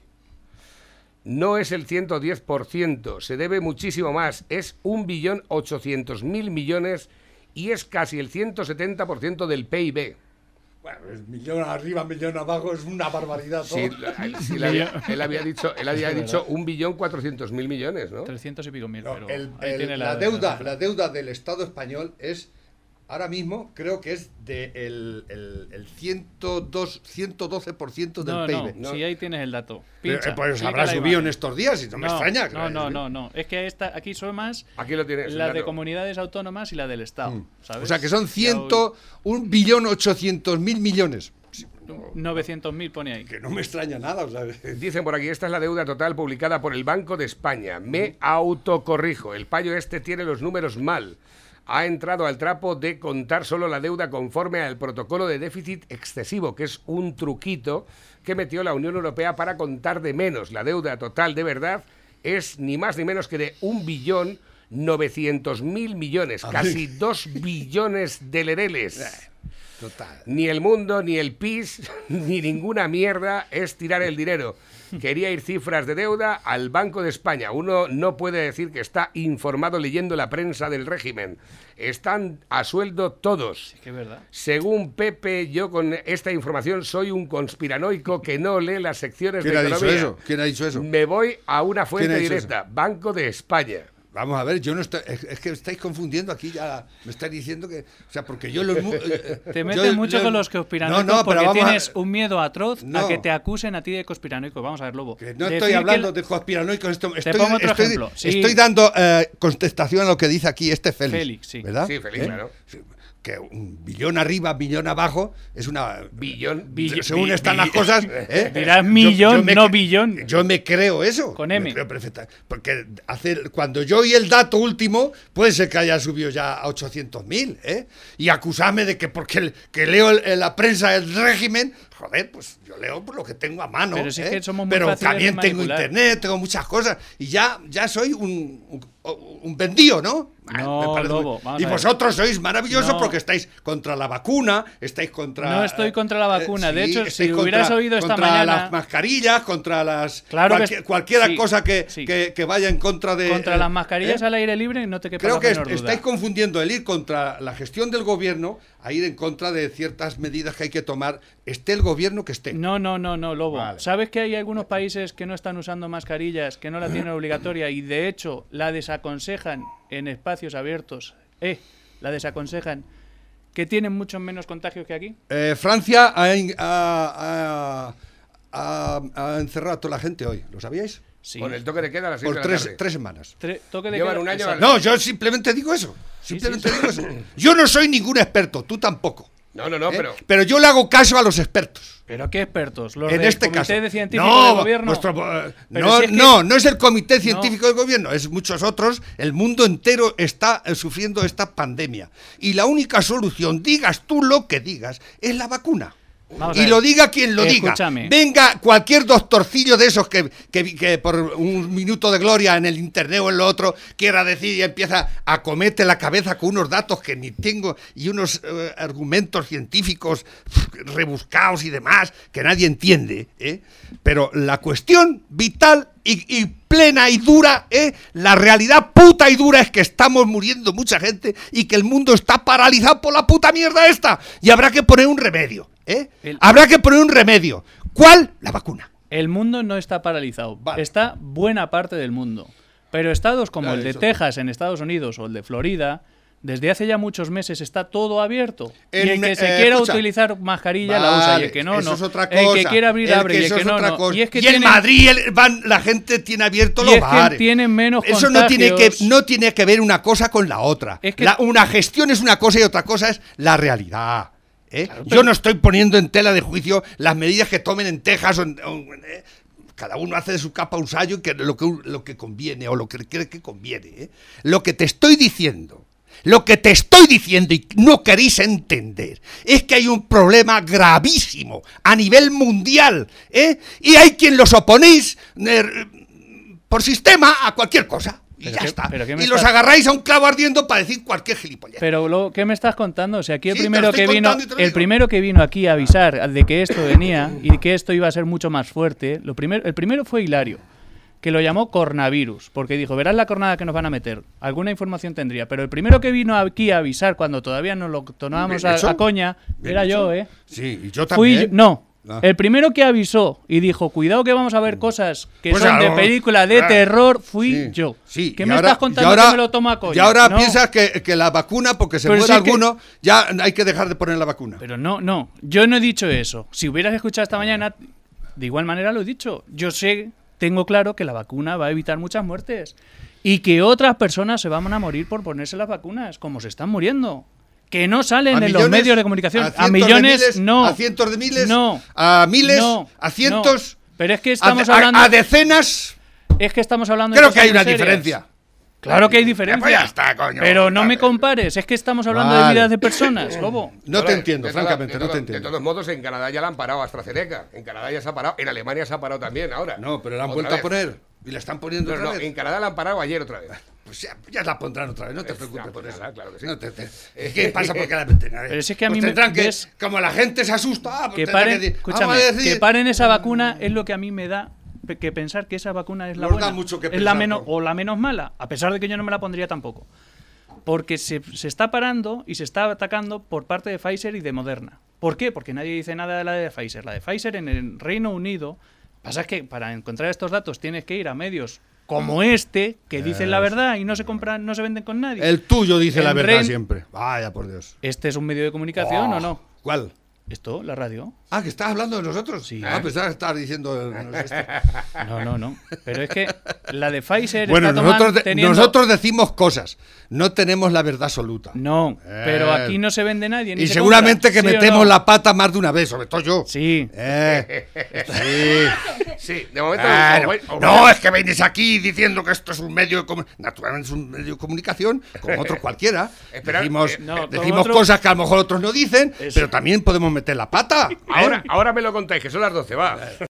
No es el 110%, se debe muchísimo más. Es un billón ochocientos mil millones y es casi el 170% del PIB. Millón arriba, millón abajo, es una barbaridad. todo. Sí, la- sí, él, había, él había dicho, él había dicho un billón cuatrocientos mil millones, ¿no? 300 y pico mil, No, pero el- ahí el- tiene la, deuda, la deuda del Estado español es ahora mismo creo que es de el, el, el 102, 112% del No, PIB. no, si ahí tienes el dato. Pero, Pincha, eh, pues habrá la subido en estos días y no, me extraña. No, no, no, no. Es que esta, aquí son más Aquí lo tienes. las de comunidades autónomas y la del Estado. ¿sabes? O sea que son Ya 100, hoy- un billón 800 mil millones. Sí, no, 900.000 pone ahí. que no me extraña nada. o sea, Dicen por aquí, esta es la deuda total publicada por el Banco de España. Me autocorrijo, el payo este tiene los números mal. Ha entrado al trapo de contar solo la deuda conforme al protocolo de déficit excesivo, que es un truquito que metió la Unión Europea para contar de menos. La deuda total de verdad es ni más ni menos que de un billón 900 mil millones, casi dos billones de lereles. total. Ni el mundo, ni el PIS, ni ninguna mierda es tirar el dinero. Quería ir cifras de deuda al Banco de España. Uno no puede decir que está informado leyendo la prensa del régimen. Están a sueldo todos. Es que es verdad. Según Pepe, yo con esta información soy un conspiranoico que no lee las secciones ¿Quién de ha dicho economía. eso? ¿Quién ha dicho eso? Me voy a una ¿Quién fuente directa, Banco de España. Vamos a ver, yo no estoy. Es, es que estáis confundiendo aquí ya. Me estáis diciendo que. O sea, porque yo los. mu- eh, Te yo- metes mucho yo- con los conspiranoicos No, no, pero porque a- tienes un miedo atroz No. a que te acusen a ti de conspiranoico. Vamos a ver, Lobo. Que no Decir estoy que hablando el- de conspiranoicos. Esto, estoy, pongo otro estoy- ejemplo. Sí. estoy dando eh, contestación a lo que dice aquí este Félix. Félix, sí. ¿Verdad? Sí, Félix, ¿Eh? claro. Que un billón arriba, billón abajo es una. Billón. Bill- según bi- están bi- las cosas. ¿eh? Dirás millón, yo me no billón. Yo me creo eso. Con Me M. creo perfecta- Porque hace, cuando yo oí el dato último, puede ser que haya subido ya a 800.000, ¿eh? Y acusarme de que porque el- que leo el- la prensa del régimen, joder, pues yo leo por lo que tengo a mano. Pero si es ¿eh? que somos muy Pero también tengo manipular. internet, tengo muchas cosas. Y ya, ya soy un, un, un vendido, ¿no? No, Me Lobo, vamos y vosotros sois maravillosos No. porque estáis contra la vacuna, estáis contra... No estoy contra la eh, vacuna. De hecho, si hubieras oído esta contra mañana- las mascarillas, contra las... Claro que cualquier, es- cualquiera sí, cosa que, sí. que, que vaya en contra de... Contra eh, las mascarillas ¿eh? al aire libre no te quepa Creo la que menor est- duda. estáis confundiendo el ir contra la gestión del gobierno a ir en contra de ciertas medidas que hay que tomar, esté el gobierno que esté. No, no, no, no, Lobo. Vale. ¿Sabes que hay algunos países que no están usando mascarillas, que no la tienen obligatoria y de hecho la desaconsejan en espacios abiertos? Eh, la desaconsejan que tienen muchos menos contagios que aquí. Eh, Francia ha, in- ha- ha- ha- ha encerrado a toda la gente hoy, ¿lo sabíais? Sí. Con el toque de queda a las Por de la tres, tarde. tres semanas. Tre- toque de Llevan queda- un año. No, yo simplemente digo eso. Simplemente sí, sí. digo eso. Yo no soy ningún experto, tú tampoco. No, no, no, ¿eh? pero... Pero yo le hago caso a los expertos. Pero qué expertos, los en del este Comité caso. de Científicos no, del Gobierno. vuestro, eh, no, si es que- no, no es el Comité Científico del Gobierno, es muchos otros. El mundo entero está eh, sufriendo esta pandemia. Y la única solución, digas tú lo que digas, es la vacuna. Vamos Y lo diga quien lo Escúchame. diga. Venga cualquier doctorcillo de esos que, que- que por un minuto de gloria en el internet o en lo otro quiera decir y empieza a comete la cabeza con unos datos que ni tengo y unos eh, argumentos científicos rebuscados y demás que nadie entiende. ¿eh? Pero la cuestión vital y, y plena y dura, ¿eh? la realidad puta y dura es que estamos muriendo mucha gente y que el mundo está paralizado por la puta mierda esta. Y habrá que poner un remedio. ¿eh? El- Habrá que poner un remedio. ¿Cuál? La vacuna. El mundo no está paralizado. Vale. Está buena parte del mundo. Pero estados como el de eso. Texas en Estados Unidos o el de Florida, desde hace ya muchos meses está todo abierto. y En- el que se eh, quiera escucha. utilizar mascarilla la usa y el que no, no. es otra El que cosa. quiera abrir, El abre y el que es no, otra no. cosa. Y es que en tienen- Madrid el- van, la gente tiene abierto Y los es que bares. tienen menos Eso no tiene, que, no tiene que ver una cosa con la otra. Es que- La- una gestión es una cosa y otra cosa es la realidad. ¿eh? Claro, Yo no estoy poniendo en tela de juicio las medidas que tomen en Texas o en- o en- eh, cada uno hace de su capa un sallo y que lo, que lo que conviene o lo que cree que conviene. Lo que te estoy diciendo, lo que te estoy diciendo y no queréis entender, es que hay un problema gravísimo a nivel mundial. ¿eh? Y hay quien los oponéis eh, por sistema a cualquier cosa. Y Pero ya qué- está. pero Y los agarráis a un clavo ardiendo para decir cualquier gilipollez. Pero lo, ¿qué me estás contando? O sea, aquí el Sí, primero que vino, el primero que vino aquí a avisar de que esto venía y que esto iba a ser mucho más fuerte, lo primero, el primero fue Hilario, que lo llamó coronavirus, porque dijo, verás la cornada que nos van a meter. Alguna información tendría, pero el primero que vino aquí a avisar cuando todavía nos lo tomábamos a, coña era hecho. yo, ¿eh? Sí, y yo Fui también. yo- no. Ah. El primero que avisó y dijo, cuidado que vamos a ver cosas que Pues son de película de terror, fui Sí, yo. Sí, ¿Qué me ahora- estás contando ahora- que me lo tomo a coña? Y ahora No. piensas que, que la vacuna, porque se Pero muere que- alguno, ya hay que dejar de poner la vacuna. Pero no, no, yo no he dicho eso. Si hubieras escuchado esta mañana, de igual manera lo he dicho. Yo sé, tengo claro que la vacuna va a evitar muchas muertes y que otras personas se van a morir por ponerse las vacunas, como se están muriendo. Que no salen A en millones, los medios de comunicación. A, de millones, miles, no. A cientos de miles. No. A miles. No, a cientos. no. Pero es que a estamos de- a- hablando. a decenas. Es que estamos hablando de Creo que cosas hay una serias. diferencia. Claro que hay Pues diferencia. ya está, coño. Pero no me compares, es que estamos hablando de vidas de personas, Lobo. No te entiendo, de francamente, de no te todos- De entiendo. todos modos, en Canadá ya la han parado AstraZeneca. En Canadá ya se ha parado. En Alemania se ha parado también ahora. No, pero la han Otra vuelto a poner. Y la están poniendo Pero otra no, vez. en Canadá la han parado ayer otra vez. Pues ya, ya la pondrán otra vez, no te Eh, preocupes por pues eso. claro que sí. No te- te- ¿Qué pasa porque la meten? A ver, Pero si es que a pues mí me- tendrán que, ves- como la gente se asusta, ah, pues que paren, decir, escúchame, vamos a decir- que paren esa vacuna es lo que a mí me da que pensar que esa vacuna es la Nos buena. da mucho que es la menos ¿no? o la menos mala, a pesar de que yo no me la pondría tampoco. Porque se, se está parando y se está atacando por parte de Pfizer y de Moderna. ¿Por qué? Porque nadie dice nada de la de Pfizer. La de Pfizer en el Reino Unido, pasa es que para encontrar estos datos tienes que ir a medios como este que dicen la verdad y no se compran, no se venden con nadie. El tuyo dice la verdad Ren- siempre. Vaya, por Dios. ¿Este es un medio de comunicación o no? ¿Cuál? ¿Esto? ¿La radio? Ah, que estás hablando de nosotros. Sí. Ah, pensaba que estabas diciendo. no. No, no, no. Pero es que la de Pfizer bueno, está nosotros, de- teniendo- nosotros decimos cosas. No tenemos la verdad absoluta. No, pero Eh. aquí no se vende nadie. ni Y se seguramente compra, que ¿sí o metemos no? la pata más de una vez, sobre todo yo. Sí. Eh, sí. Sí, de momento. Voy No, es que venís aquí diciendo que esto es un medio de comunicación. Naturalmente es un medio de comunicación, como otro cualquiera. Espera, decimos eh, decimos otro- cosas que a lo mejor otros no dicen, Eso. pero también podemos meter la pata. Ahora, ahora me lo contáis, que son las 12, va.